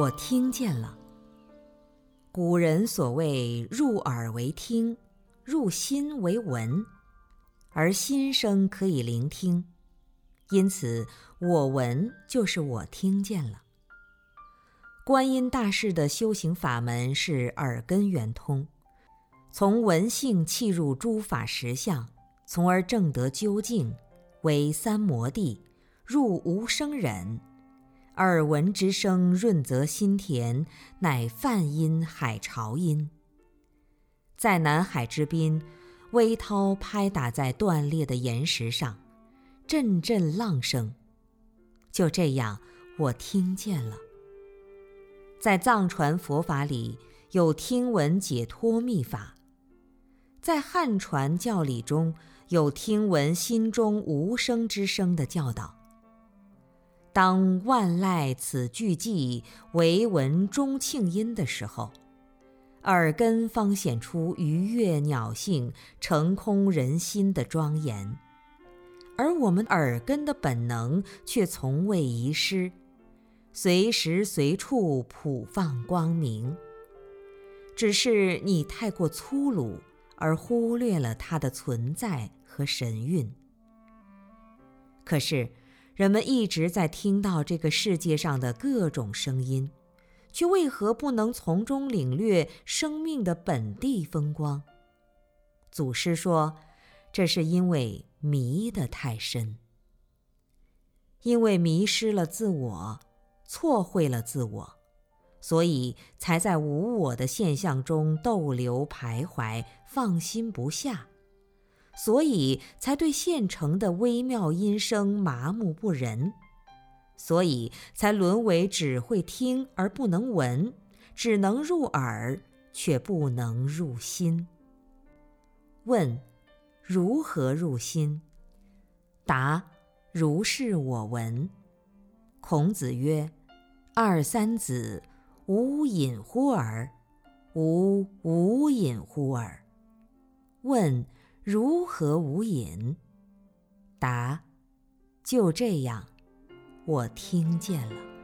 我听见了。古人所谓入耳为听，入心为闻，而心声可以聆听，因此我闻就是我听见了。观音大士的修行法门是耳根圆通，从闻性契入诸法实相，从而证得究竟，为三摩地，入无生忍。耳闻之声润泽心田，乃梵音海潮音。在南海之滨，微涛拍打在断裂的岩石上，阵阵浪声。就这样，我听见了。在藏传佛法里有听闻解脱秘法，在汉传教理中有听闻心中无声之声的教导。当万籁此俱寂，唯闻钟磬音的时候，耳根方显出鱼跃鸟性、成空人心的庄严，而我们耳根的本能却从未遗失。随时随处普放光明，只是你太过粗鲁，而忽略了它的存在和神韵。可是，人们一直在听到这个世界上的各种声音，却为何不能从中领略生命的本地风光？祖师说，这是因为迷得太深，因为迷失了自我。错会了自我，所以才在无我的现象中逗留徘徊，放心不下，所以才对现成的微妙音声麻木不仁，所以才沦为只会听而不能闻，只能入耳却不能入心。问：如何入心？答：如是我闻。孔子曰。二三子，无隐乎耳？吾无隐乎耳。问：如何无隐？答：就这样，我听见了。